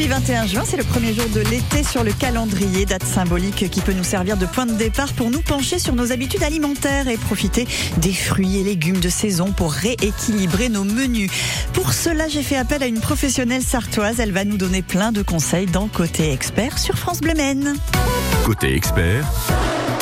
Aujourd'hui 21 juin, c'est le premier jour de l'été sur le calendrier, date symbolique qui peut nous servir de point de départ pour nous pencher sur nos habitudes alimentaires et profiter des fruits et légumes de saison pour rééquilibrer nos menus. Pour cela, j'ai fait appel à une professionnelle sartoise. Elle va nous donner plein de conseils dans Côté Expert sur France Bleu Maine. Côté Expert,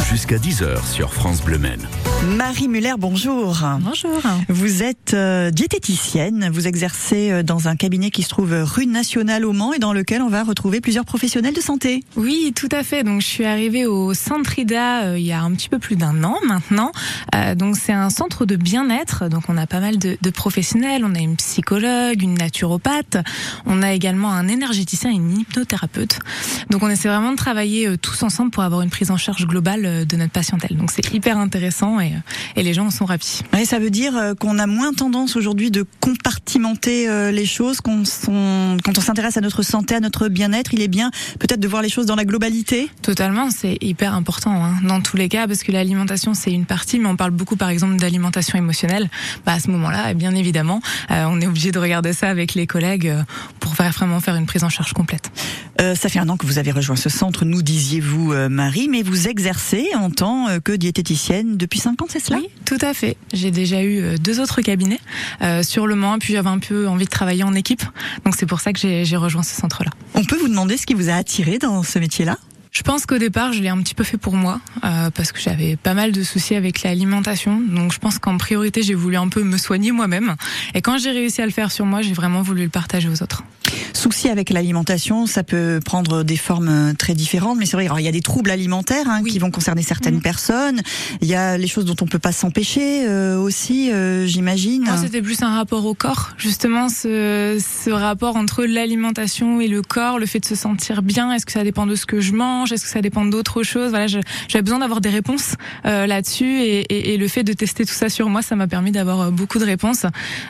jusqu'à 10h sur France Bleu Maine. Marie Muller, bonjour. Bonjour. Vous êtes euh, diététicienne, vous exercez euh, dans un cabinet qui se trouve rue nationale au Mans et dans lequel on va retrouver plusieurs professionnels de santé. Oui, tout à fait. Donc je suis arrivée au Centre IDA euh, il y a un petit peu plus d'un an maintenant. Donc c'est un centre de bien-être. Donc on a pas mal de, de, professionnels. On a une psychologue, une naturopathe. On a également un énergéticien et une hypnothérapeute. Donc on essaie vraiment de travailler tous ensemble pour avoir une prise en charge globale de notre patientèle. Donc c'est hyper intéressant et, et, les gens en sont ravis. Ouais, ça veut dire qu'on a moins tendance aujourd'hui de compartimenter les choses, qu'on quand on s'intéresse à notre santé, à notre bien-être, il est bien peut-être de voir les choses dans la globalité? Totalement, c'est hyper important hein, dans tous les cas, parce que l'alimentation c'est une partie, mais on parle beaucoup par exemple d'alimentation émotionnelle. Bah, à ce moment-là, bien évidemment, euh, on est obligé de regarder ça avec les collègues euh, pour faire, vraiment faire une prise en charge complète. Euh, ça fait un an que vous avez rejoint ce centre, nous disiez-vous Marie, mais vous exercez en tant que diététicienne depuis 5 ans, c'est cela Oui, tout à fait. J'ai déjà eu deux autres cabinets euh, sur le Mans, puis j'avais un peu envie de travailler en équipe, donc c'est pour ça que j'ai rejoint ce centre-là. On peut vous demander ce qui vous a attiré dans ce métier-là? Je pense qu'au départ, je l'ai un petit peu fait pour moi, euh, parce que j'avais pas mal de soucis avec l'alimentation. Donc je pense qu'en priorité, j'ai voulu un peu me soigner moi-même. Et quand j'ai réussi à le faire sur moi, j'ai vraiment voulu le partager aux autres. Souci avec l'alimentation, ça peut prendre des formes très différentes, mais c'est vrai, il y a des troubles alimentaires hein, oui. qui vont concerner certaines mmh. personnes. Il y a les choses dont on peut pas s'empêcher euh, aussi, euh, j'imagine. Moi, c'était plus un rapport au corps, justement, ce, ce rapport entre l'alimentation et le corps, le fait de se sentir bien. Est-ce que ça dépend de ce que je mange? Est-ce que ça dépend d'autres choses? Voilà, j'avais besoin d'avoir des réponses euh, là-dessus, et, et, et, le fait de tester tout ça sur moi, ça m'a permis d'avoir beaucoup de réponses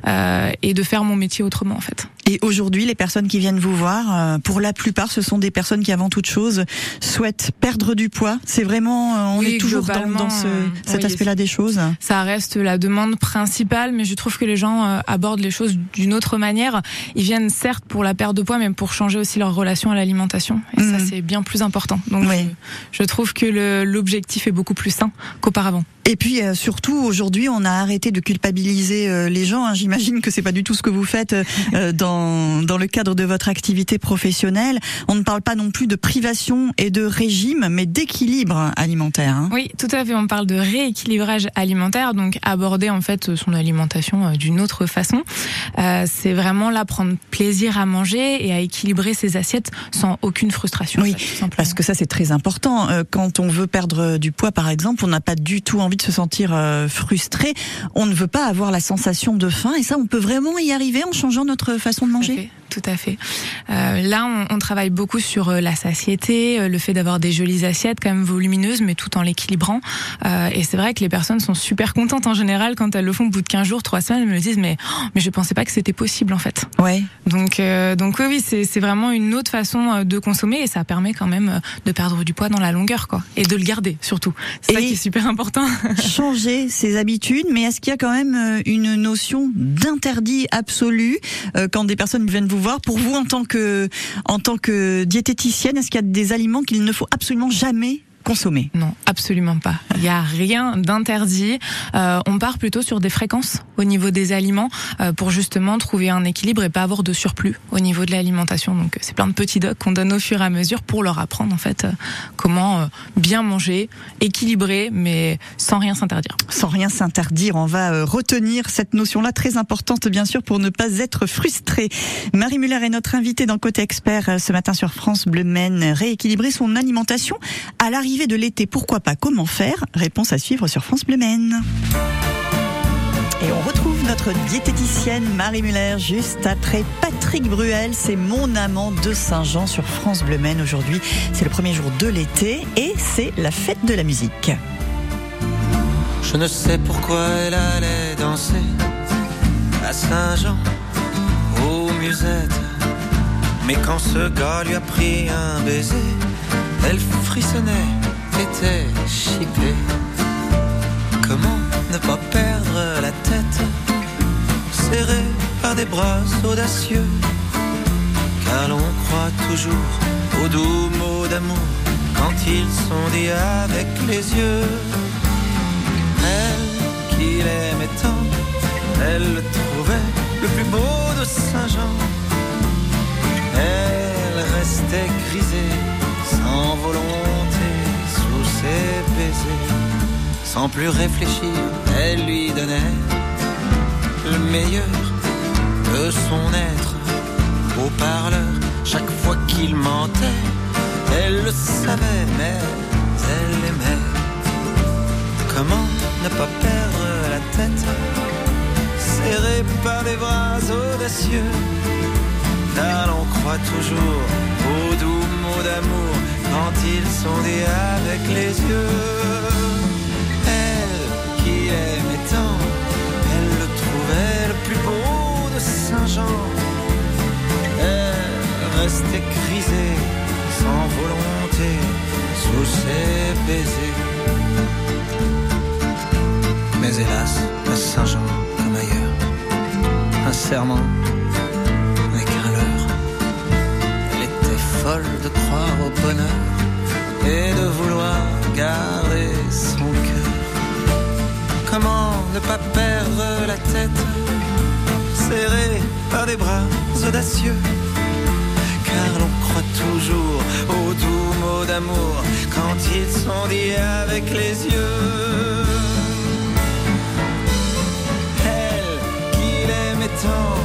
euh, et de faire mon métier autrement, en fait. Et aujourd'hui, les personnes qui viennent vous voir, euh, pour la plupart, ce sont des personnes qui, avant toute chose, souhaitent perdre du poids. C'est vraiment, euh, on oui, est toujours dans, dans ce, cet oui, aspect-là des choses. Ça reste la demande principale, mais je trouve que les gens euh, abordent les choses d'une autre manière. Ils viennent certes pour la perte de poids, mais pour changer aussi leur relation à l'alimentation. Et mmh. ça, c'est bien plus important. Donc, oui. je, je trouve que l'objectif est beaucoup plus sain qu'auparavant. Et puis euh, surtout aujourd'hui, on a arrêté de culpabiliser euh, les gens. Hein. J'imagine que c'est pas du tout ce que vous faites euh, dans dans le cadre de votre activité professionnelle. On ne parle pas non plus de privation et de régime, mais d'équilibre alimentaire. Hein. Oui, tout à fait. On parle de rééquilibrage alimentaire, donc aborder en fait son alimentation d'une autre façon. Euh, c'est vraiment là prendre plaisir à manger et à équilibrer ses assiettes sans aucune frustration. Oui, fait, parce que ça c'est très important. Quand on veut perdre du poids, par exemple, on n'a pas du tout envie de se sentir euh, frustré. On ne veut pas avoir la sensation de faim et ça, on peut vraiment y arriver en changeant notre façon de manger tout à fait. Euh, là, on, on, travaille beaucoup sur euh, la satiété, euh, le fait d'avoir des jolies assiettes quand même volumineuses, mais tout en l'équilibrant. Euh, et c'est vrai que les personnes sont super contentes en général quand elles le font au bout de 15 jours, 3 semaines, elles me disent mais oh, mais je pensais pas que c'était possible en fait. Ouais. Donc euh, donc oui, oui c'est vraiment une autre façon de consommer et ça permet quand même de perdre du poids dans la longueur quoi et de le garder surtout. C'est ça qui est super important. changer ses habitudes, mais est-ce qu'il y a quand même une notion d'interdit absolu quand des personnes viennent vous pour vous en tant que diététicienne Est-ce qu'il y a des aliments qu'il ne faut absolument jamais consommer Non, absolument pas. Il n'y a rien d'interdit. Euh, on part plutôt sur des fréquences au niveau des aliments euh, pour justement trouver un équilibre et pas avoir de surplus au niveau de l'alimentation. Donc c'est plein de petits docs qu'on donne au fur et à mesure pour leur apprendre en fait euh, comment euh, bien manger, équilibrer, mais sans rien s'interdire. Sans rien s'interdire, on va euh, retenir cette notion-là très importante bien sûr pour ne pas être frustré. Marie Muller est notre invitée dans Côté Expert ce matin sur France Bleu Maine. Rééquilibrer son alimentation à l'arrivée de l'été, pourquoi pas Comment faire? Réponse à suivre sur France Bleu Maine. Et on retrouve notre diététicienne Marie Muller juste après Patrick Bruel. C'est mon amant de Saint-Jean sur France Bleu Maine aujourd'hui. C'est le premier jour de l'été et c'est la fête de la musique. Je ne sais pourquoi elle allait danser à Saint-Jean, aux musettes. Mais quand ce gars lui a pris un baiser, elle frissonnait, était chippée. Comment ne pas perdre la tête, serrée par des bras audacieux car l'on croit toujours aux doux mots d'amour quand ils sont dits avec les yeux. Elle qu'il aimait tant, elle le trouvait le plus beau de Saint-Jean. Elle restait grisée, sans volonté, Sans plus réfléchir, elle lui donnait le meilleur de son être. Au parleur, chaque fois qu'il mentait, elle le savait, mais elle aimait. Comment ne pas perdre la tête, serré par des bras audacieux, l'on croit toujours aux doux mots d'amour quand ils sont dits avec les yeux. Restait grisée, sans volonté, sous ses baisers. Mais hélas, à Saint-Jean, comme ailleurs, un serment n'est qu'un leurre. Elle était folle de croire au bonheur et de vouloir garder son cœur. Comment ne pas perdre la tête, serrée par des bras audacieux? Car l'on croit toujours aux doux mots d'amour quand ils sont dits avec les yeux. Elle qu'il aimait tant,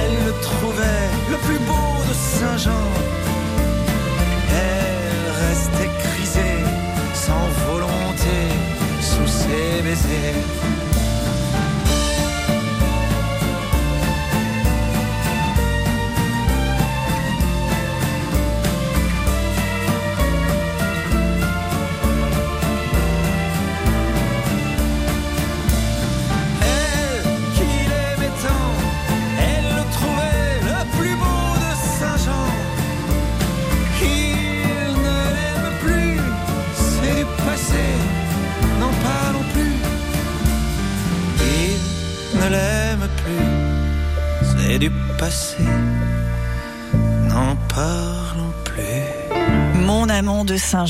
elle le trouvait le plus beau de Saint-Jean. Elle restait grisée, sans volonté, sous ses baisers.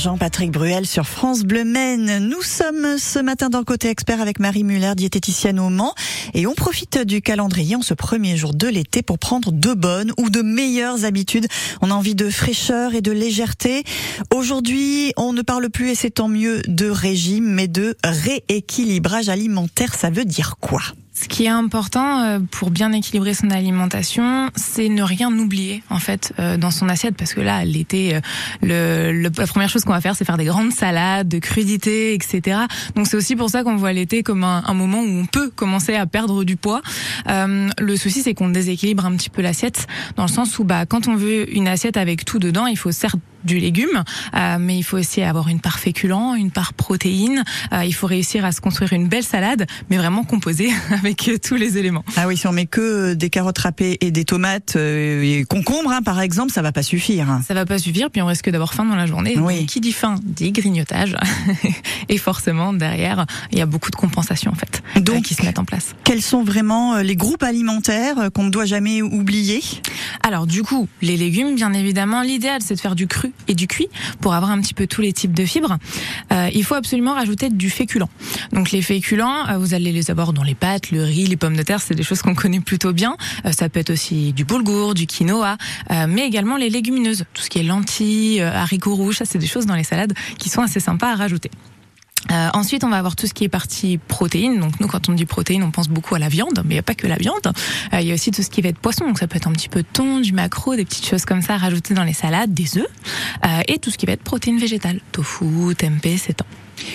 Amant de Saint-Jean, Patrick Bruel sur France Bleu Maine. Nous sommes ce matin dans côté expert avec Marie Muller, diététicienne au Mans, et on profite du calendrier en ce premier jour de l'été pour prendre de bonnes ou de meilleures habitudes. On a envie de fraîcheur et de légèreté. Aujourd'hui, on ne parle plus, et c'est tant mieux, de régime, mais de rééquilibrage alimentaire. Ça veut dire quoi? Ce qui est important euh, pour bien équilibrer son alimentation, c'est ne rien oublier en fait euh, dans son assiette parce que là l'été, euh, le, le- la première chose qu'on va faire c'est faire des grandes salades, de crudités, etc. Donc c'est aussi pour ça qu'on voit l'été comme un, un moment où on peut commencer à perdre du poids. Euh, le souci c'est qu'on déséquilibre un petit peu l'assiette dans le sens où bah quand on veut une assiette avec tout dedans, il faut certes du légume, euh, mais il faut aussi avoir une part féculent, une part protéine. Euh, il faut réussir à se construire une belle salade, mais vraiment composée avec tous les éléments. Ah oui, si on met que des carottes râpées et des tomates euh, et concombres, hein, par exemple, ça va pas suffire. Ça va pas suffire, puis on risque d'avoir faim dans la journée. Oui. Donc, Qui dit faim dit grignotage, et forcément derrière il y a beaucoup de compensations en fait euh, Donc, qui se mettent en place. Quels sont vraiment euh, les groupes alimentaires euh, qu'on ne doit jamais oublier? Alors du coup, les légumes, bien évidemment, l'idéal c'est de faire du cru et du cuit pour avoir un petit peu tous les types de fibres. Euh, il faut absolument rajouter du féculent. Donc les féculents, euh, vous allez les avoir dans les pâtes, le riz, les pommes de terre, c'est des choses qu'on connaît plutôt bien. Euh, ça peut être aussi du boulgour, du quinoa, mais également les légumineuses, tout ce qui est lentilles, haricots rouges, ça c'est des choses dans les salades qui sont assez sympas à rajouter. Euh, ensuite, on va avoir tout ce qui est partie protéines. Donc nous, quand on dit protéines, on pense beaucoup à la viande, mais il n'y a pas que la viande. Euh, il y a aussi tout ce qui va être poisson. Donc ça peut être un petit peu de thon, du maquereau, des petites choses comme ça à rajouter dans les salades, des œufs, euh, et tout ce qui va être protéines végétales, tofu, tempeh, sétan.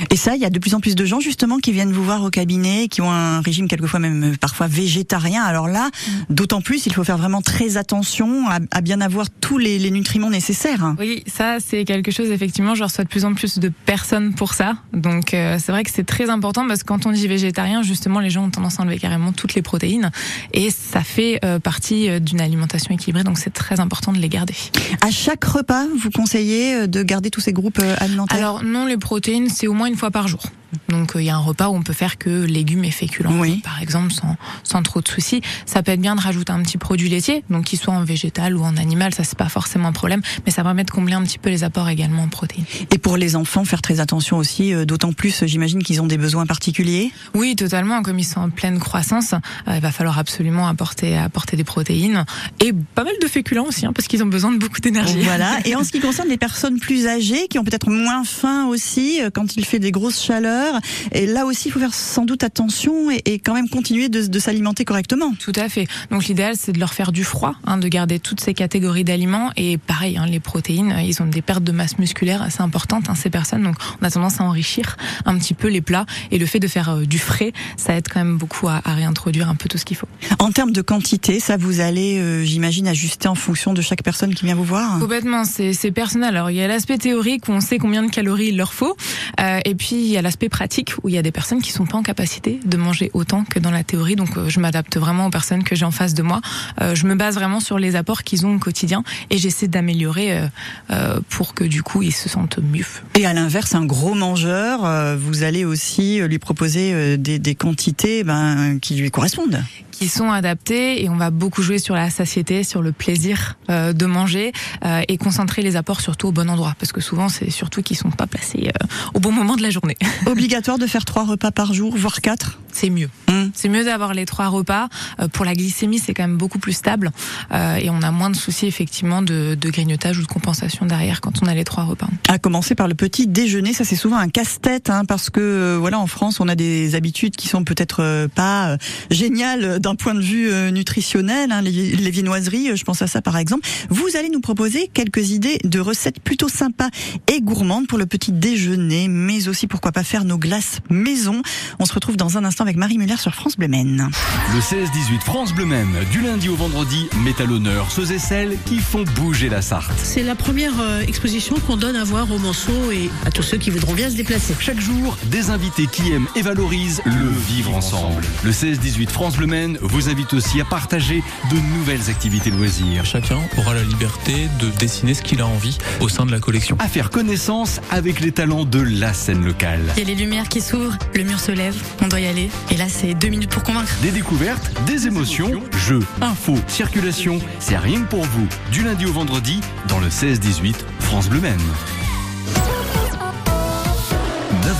Et ça, il y a de plus en plus de gens justement qui viennent vous voir au cabinet, qui ont un régime quelquefois même euh, parfois végétarien. Alors là, d'autant plus, il faut faire vraiment très attention à, à bien avoir tous les, les nutriments nécessaires. Oui, ça c'est quelque chose effectivement. Je reçois de plus en plus de personnes pour ça. Donc euh, c'est vrai que c'est très important parce que quand on dit végétarien, justement, les gens ont tendance à enlever carrément toutes les protéines et ça fait euh, partie euh, d'une alimentation équilibrée. Donc c'est très important de les garder. À chaque repas, vous conseillez euh, de garder tous ces groupes alimentaires? Alors non, les protéines c'est au moins une fois par jour. Donc il y a un repas où on peut faire que légumes et féculents, Oui. par exemple, sans, sans trop de soucis. Ça peut être bien de rajouter un petit produit laitier, donc qu'il soit en végétal ou en animal, ça c'est pas forcément un problème, mais ça permet de combler un petit peu les apports également en protéines. Et pour les enfants, faire très attention aussi, euh, d'autant plus, euh, j'imagine qu'ils ont des besoins particuliers. Oui, totalement. Comme ils sont en pleine croissance, euh, il va falloir absolument apporter, apporter des protéines et pas mal de féculents aussi, hein, parce qu'ils ont besoin de beaucoup d'énergie. Voilà. Et en ce qui concerne les personnes plus âgées, qui ont peut-être moins faim aussi, euh, quand il fait des grosses chaleurs, et là aussi, il faut faire sans doute attention et, et quand même continuer de, de s'alimenter correctement. Tout à fait. Donc l'idéal, c'est de leur faire du froid, hein, de garder toutes ces catégories d'aliments. Et pareil, hein, les protéines, euh, ils ont des pertes de masse musculaire assez importantes, hein, ces personnes. Donc on a tendance à enrichir un petit peu les plats. Et le fait de faire euh, du frais, ça aide quand même beaucoup à, à réintroduire un peu tout ce qu'il faut. En termes de quantité, ça vous allez, euh, j'imagine, ajuster en fonction de chaque personne qui vient vous voir. Complètement, c'est c'est personnel. Alors il y a l'aspect théorique où on sait combien de calories il leur faut, euh, et puis il y a l'aspect pratique où il y a des personnes qui sont pas en capacité de manger autant que dans la théorie. Donc euh, je m'adapte vraiment aux personnes que j'ai en face de moi. Euh, je me base vraiment sur les apports qu'ils ont au quotidien et j'essaie d'améliorer euh, pour que du coup ils se sentent mieux. Et à l'inverse, un gros mangeur, vous allez aussi lui proposer des, des quantités ben, qui lui correspondent. qui sont adaptés et on va beaucoup jouer sur la satiété, sur le plaisir euh, de manger euh, et concentrer les apports surtout au bon endroit parce que souvent c'est surtout qu'ils sont pas placés euh, au bon moment de la journée. Obligatoire de faire trois repas par jour, voire quatre. C'est mieux. Hum. C'est mieux d'avoir les trois repas. Euh, pour la glycémie, c'est quand même beaucoup plus stable euh, et on a moins de soucis effectivement de, de grignotage ou de compensation derrière quand on a les trois repas. À commencer par le petit déjeuner, ça c'est souvent un casse-tête hein, parce que euh, voilà en France on a des habitudes qui sont peut-être pas géniales d'un point de vue nutritionnel. Hein, les, les viennoiseries, je pense à ça par exemple. Vous allez nous proposer quelques idées de recettes plutôt sympas et gourmandes pour le petit déjeuner, mais aussi pourquoi pas faire nos glaces maison. On se retrouve dans un instant avec Marie Muller sur France Bleu Maine. Le 16-18 France Bleu Maine, du lundi au vendredi, met à l'honneur ceux et celles qui font bouger la Sarthe. C'est la première euh, exposition qu'on donne à voir aux Manceaux et à tous ceux qui voudront bien se déplacer. Chaque jour, des invités qui aiment et valorisent le vivre ensemble. Le 16-18 France Bleu Maine vous invite aussi à partager de nouvelles activités loisirs, Chacun aura la liberté de dessiner ce qu'il a envie au sein de la collection. à faire connaissance avec les talents de la scène locale. Il y a les lumières qui s'ouvrent, le mur se lève, on doit y aller. Et là, c'est deux minutes pour convaincre. Des découvertes, des émotions, jeux, infos, circulation, c'est rien que pour vous. Du lundi au vendredi, dans le 16-18 France Bleu Maine.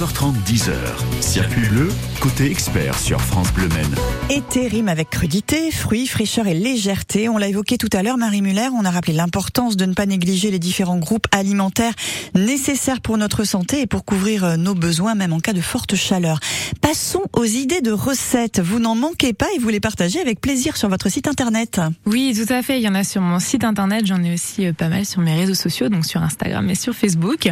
9h30, 10h. Circuit bleu, côté expert sur France Bleu Maine. Été rime avec crudité, fruits, fraîcheur et légèreté. On l'a évoqué tout à l'heure, Marie Muller. On a rappelé l'importance de ne pas négliger les différents groupes alimentaires nécessaires pour notre santé et pour couvrir euh, nos besoins, même en cas de forte chaleur. Passons aux idées de recettes. Vous n'en manquez pas et vous les partagez avec plaisir sur votre site internet. Oui, tout à fait. Il y en a sur mon site internet. J'en ai aussi euh, pas mal sur mes réseaux sociaux, donc sur Instagram et sur Facebook.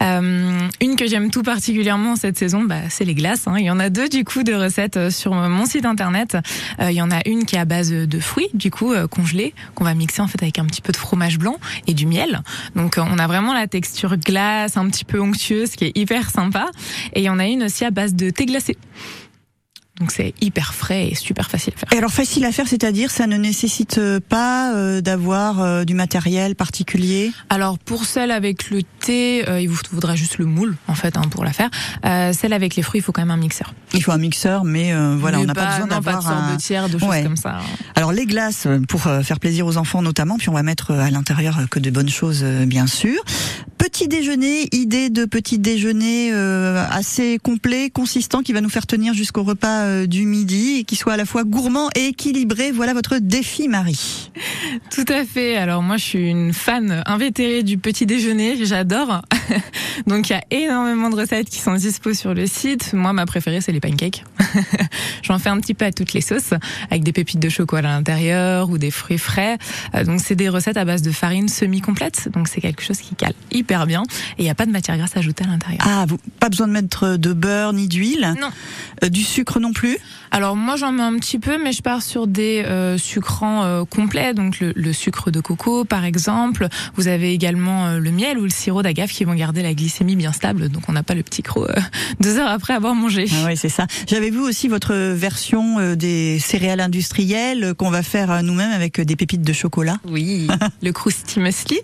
Euh, une que j'aime tout particulièrement cette saison, bah, c'est les glaces. hein. Il y en a deux du coup de recettes euh, sur mon site internet. Euh, il y en a une qui est à base de fruits, du coup euh, congelés, qu'on va mixer en fait avec un petit peu de fromage blanc et du miel. Donc euh, on a vraiment la texture glace, un petit peu onctueuse, qui est hyper sympa. Et il y en a une aussi à base de thé glacé. Donc c'est hyper frais et super facile à faire. Et alors facile à faire, c'est-à-dire ça ne nécessite pas euh, d'avoir euh, du matériel particulier? Alors pour celle avec le thé, euh, il vous faudra juste le moule en fait hein, pour la faire. Euh, celle avec les fruits, il faut quand même un mixeur. Il faut un mixeur, mais euh, voilà, Mais on n'a pas, besoin pas de d'avoir un. sorbetière, de choses Ouais. comme ça. hein. Alors les glaces euh, pour faire plaisir aux enfants notamment, puis on va mettre à l'intérieur que de bonnes choses euh, bien sûr. Petit déjeuner, idée de petit déjeuner euh, assez complet, consistant, qui va nous faire tenir jusqu'au repas euh, du midi et qui soit à la fois gourmand et équilibré. Voilà votre défi, Marie. Tout à fait. Alors moi, je suis une fan invétérée du petit déjeuner. J'adore. Donc il y a énormément de recettes qui sont dispo sur le site. Moi, ma préférée, c'est les pancakes. J'en fais un petit peu à toutes les sauces, avec des pépites de chocolat à l'intérieur ou des fruits frais. Euh, donc c'est des recettes à base de farine semi-complète. Donc c'est quelque chose qui cale hyper bien. Et il n'y a pas de matière grasse ajoutée à l'intérieur. Ah, vous, pas besoin de mettre de beurre ni d'huile? Non. Euh, du sucre non plus? Alors moi j'en mets un petit peu, mais je pars sur des euh, sucrants euh, complets, donc le, le, sucre de coco par exemple. Vous avez également euh, le miel ou le sirop d'agave qui vont garder la glycémie bien stable, donc on n'a pas le petit croc euh, deux heures après avoir mangé. Ah oui, c'est ça. J'avais vu aussi votre version euh, des céréales industrielles qu'on va faire nous-mêmes avec des pépites de chocolat. Oui, le Krusty Muesli.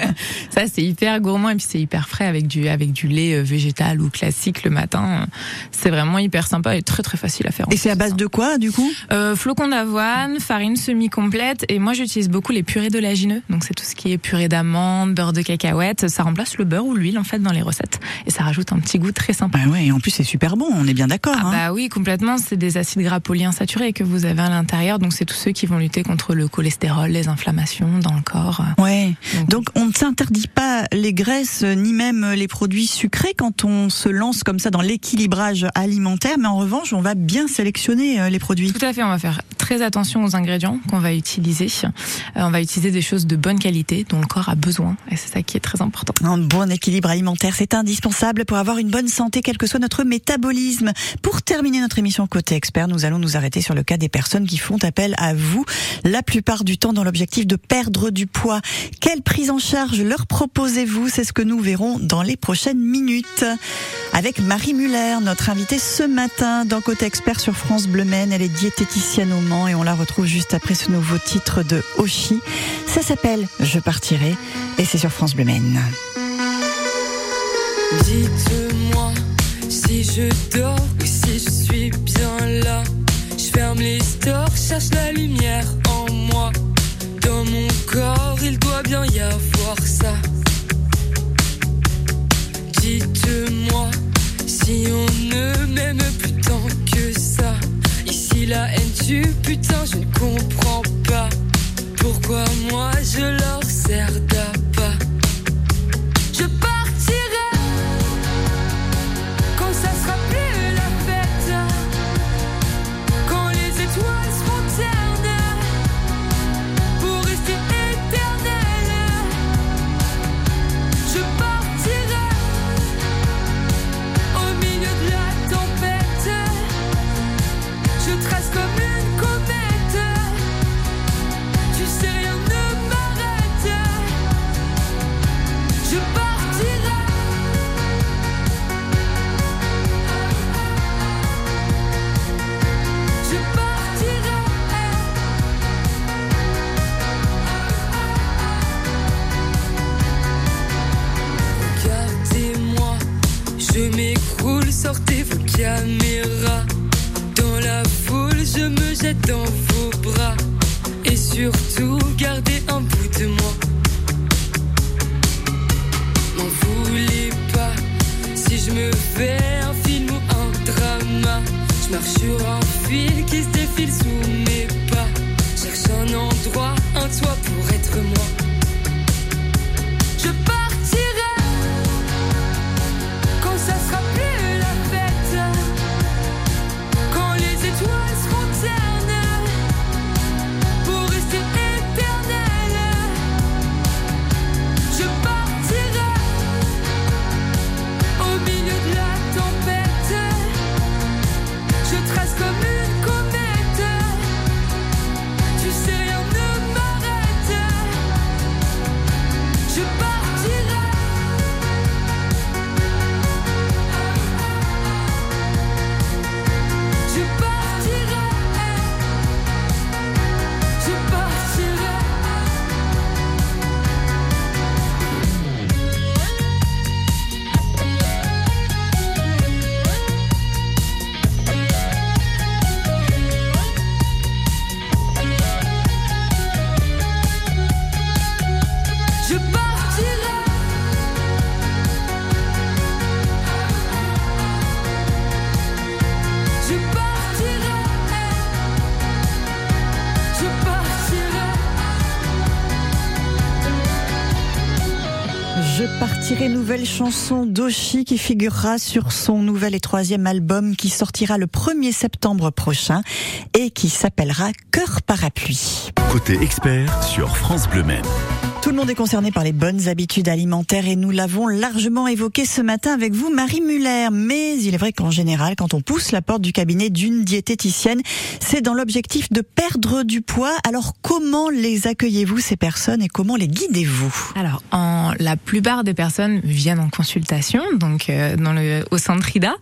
ça c'est hyper gourmand et puis c'est hyper frais avec du avec du lait végétal ou classique le matin. C'est vraiment hyper sympa et très très facile à faire. Et à base de quoi du coup? Euh, Flocons d'avoine, farine semi-complète et moi j'utilise beaucoup les purées d'oléagineux. Donc c'est tout ce qui est purée d'amandes, beurre de cacahuète. Ça remplace le beurre ou l'huile en fait dans les recettes et ça rajoute un petit goût très sympa. Bah ouais, et en plus c'est super bon, on est bien d'accord. Ah hein bah oui, complètement. C'est des acides gras polyinsaturés que vous avez à l'intérieur, donc c'est tous ceux qui vont lutter contre le cholestérol, les inflammations dans le corps. Ouais. Donc, donc on ne s'interdit pas les graisses ni même les produits sucrés quand on se lance comme ça dans l'équilibrage alimentaire, mais en revanche on va bien sélectionner euh, les produits. Tout à fait, on va faire très attention aux ingrédients qu'on va utiliser. Euh, on va utiliser des choses de bonne qualité dont le corps a besoin et c'est ça qui est très important. Un bon équilibre alimentaire, c'est indispensable pour avoir une bonne santé, quel que soit notre métabolisme. Pour terminer notre émission Côté Expert, nous allons nous arrêter sur le cas des personnes qui font appel à vous, la plupart du temps dans l'objectif de perdre du poids. Quelle prise en charge leur proposez-vous? C'est ce que nous verrons dans les prochaines minutes. Avec Marie Muller, notre invitée ce matin dans Côté Expert sur France Bleu Maine. Elle est diététicienne au Mans et on la retrouve juste après ce nouveau titre de Oshi. Ça s'appelle Je partirai et c'est sur France Bleu. Dites-moi si je dors ou si je suis bien là. Je ferme les stores, cherche la lumière en moi. Dans mon corps, il doit bien y avoir ça. Dites-moi si on putain, je ne comprends pas. Pourquoi moi je leur sers je me fais un film ou un drama. Je marche sur un fil qui se défile sous mes pas. Cherche un endroit, un toit pour chanson d'Oshi qui figurera sur son nouvel et troisième album qui sortira le 1er septembre prochain et qui s'appellera Cœur parapluie. Côté expert sur France Bleu Maine. Tout le monde est concerné par les bonnes habitudes alimentaires et nous l'avons largement évoqué ce matin avec vous, Marie Muller. Mais il est vrai qu'en général, quand on pousse la porte du cabinet d'une diététicienne, c'est dans l'objectif de perdre du poids. Alors comment les accueillez-vous ces personnes et comment les guidez-vous? Alors, en, la plupart des personnes viennent en consultation, donc euh, dans le au centre IDA.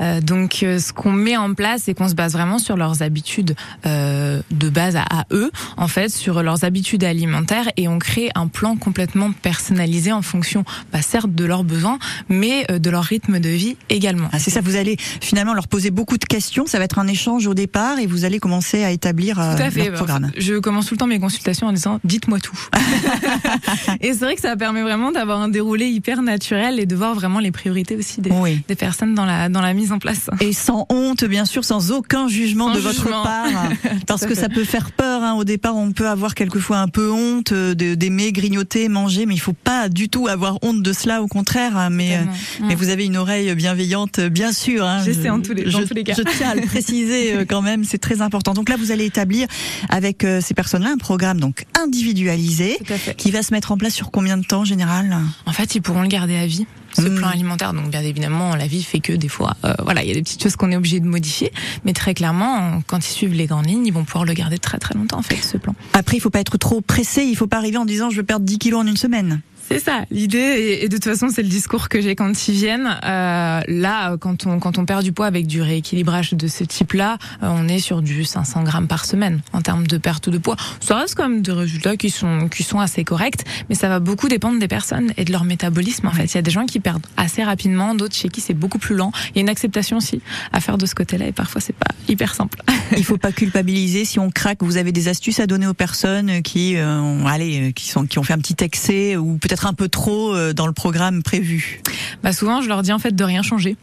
Euh, donc, euh, ce qu'on met en place, c'est qu'on se base vraiment sur leurs habitudes euh, de base à, à eux, en fait, sur leurs habitudes alimentaires, et on crée un plan complètement personnalisé en fonction, bah, certes de leurs besoins, mais euh, de leur rythme de vie également. Ah, c'est ça, vous allez finalement leur poser beaucoup de questions, ça va être un échange au départ et vous allez commencer à établir euh, Tout à fait. leur programme. Je commence tout le temps mes consultations en disant dites-moi tout. et c'est vrai que ça permet vraiment d'avoir un déroulé hyper naturel et de voir vraiment les priorités aussi des, Oui. des personnes dans la dans la mise en place. Et sans honte, bien sûr, sans aucun jugement Sans de votre jugement. part, parce que ça peut faire peur. hein. Au départ, on peut avoir quelquefois un peu honte euh, de- d'aimer grignoter, manger, mais il faut pas du tout avoir honte de cela. Au contraire, hein. mais euh, mais vous avez une oreille bienveillante, bien sûr. Hein. J'essaie Je- en tous les- dans je, tous les cas. Je tiens à le préciser euh, quand même, c'est très important. Donc là, vous allez établir avec euh, ces personnes-là un programme donc individualisé qui va se mettre en place sur combien de temps en général? En fait, ils pourront le garder à vie. Ce plan alimentaire, donc bien évidemment, la vie fait que des fois, euh, voilà, il y a des petites choses qu'on est obligé de modifier, mais très clairement, quand ils suivent les grandes lignes, ils vont pouvoir le garder très très longtemps en fait, ce plan. Après, il faut pas être trop pressé. Il faut pas arriver en disant je veux perdre 10 kilos en une semaine. C'est ça, l'idée, et, de toute façon, c'est le discours que j'ai quand ils viennent. Euh, là, quand on, quand on perd du poids avec du rééquilibrage de ce type-là, euh, on est sur du 500 grammes par semaine en termes de perte de poids. Ça reste quand même des résultats qui sont, qui sont assez corrects, mais ça va beaucoup dépendre des personnes et de leur métabolisme. En fait, il y a des gens qui perdent assez rapidement, d'autres chez qui c'est beaucoup plus lent. Il y a une acceptation aussi à faire de ce côté-là, et parfois c'est pas hyper simple. Il faut pas culpabiliser si on craque. Vous avez des astuces à donner aux personnes qui, euh, ont, allez, euh, qui sont, qui ont fait un petit excès ou peut-être un peu trop euh, dans le programme prévu. Bah souvent, je leur dis en fait de rien changer,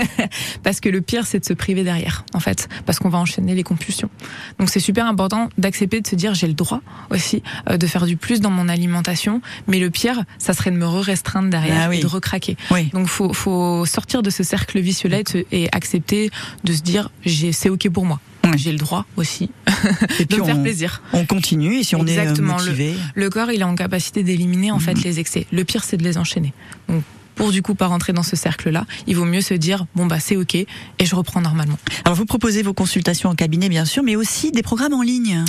parce que le pire c'est de se priver derrière, en fait, parce qu'on va enchaîner les compulsions. Donc c'est super important d'accepter de se dire j'ai le droit aussi euh, de faire du plus dans mon alimentation, mais le pire, ça serait de me restreindre derrière Ah oui. et de recraquer. Oui. Donc faut faut sortir de ce cercle vicieux là et, accepter de se dire j'ai c'est ok pour moi. J'ai le droit aussi Et de me faire on, plaisir. on continue et si on Exactement, est euh, motivé. Le corps, il est en capacité d'éliminer en fait les excès. Le pire, c'est de les enchaîner. Donc, pour du coup pas rentrer dans ce cercle-là, il vaut mieux se dire bon bah c'est ok et je reprends normalement. Alors vous proposez vos consultations en cabinet bien sûr, mais aussi des programmes en ligne.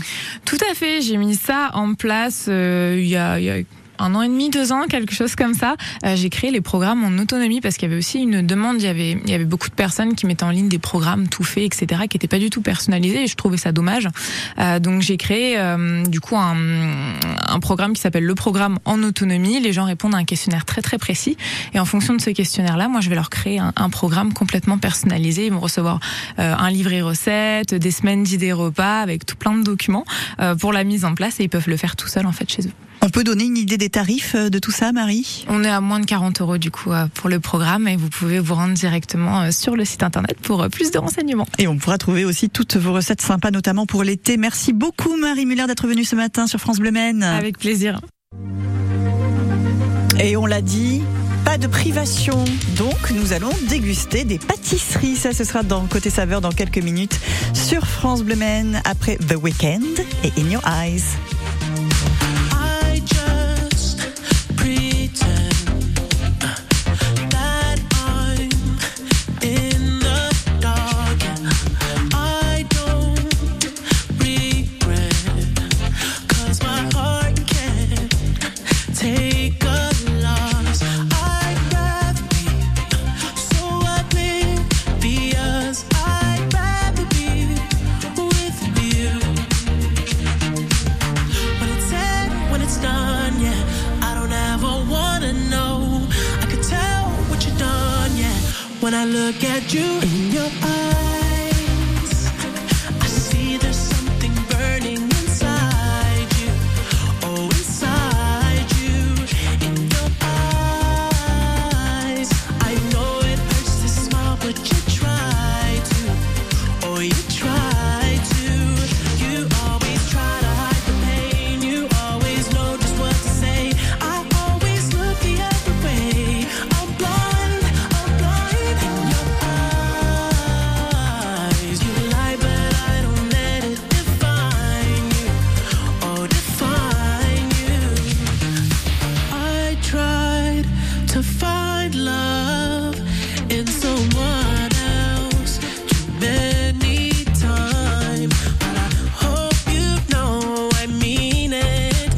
Tout à fait, j'ai mis ça en place euh, il y a. il y a un an et demi, deux ans, quelque chose comme ça. Euh, j'ai créé les programmes en autonomie parce qu'il y avait aussi une demande. Il y avait, il y avait beaucoup de personnes qui mettaient en ligne des programmes tout faits, etc., qui n'étaient pas du tout personnalisés. Et je trouvais ça dommage. Euh, donc j'ai créé euh, du coup un, un programme qui s'appelle le programme en autonomie. Les gens répondent à un questionnaire très très précis. Et en fonction de ce questionnaire-là, moi je vais leur créer un, un programme complètement personnalisé. Ils vont recevoir euh, un livret recette, des semaines d'idées repas avec tout plein de documents euh, pour la mise en place et ils peuvent le faire tout seuls en fait chez eux. On peut donner une idée des tarifs euh, de tout ça, Marie? On est à moins de 40 euros du coup euh, pour le programme et vous pouvez vous rendre directement euh, sur le site internet pour plus de renseignements. Et on pourra trouver aussi toutes vos recettes sympas, notamment pour l'été. Merci beaucoup, Marie Muller, d'être venue ce matin sur France Bleu Maine. Avec plaisir. Et on l'a dit, pas de privation. Donc, nous allons déguster des pâtisseries. Ça, ce sera dans Côté Saveur dans quelques minutes sur France Bleu Maine après The Weekend et In Your Eyes. At you in your eyes.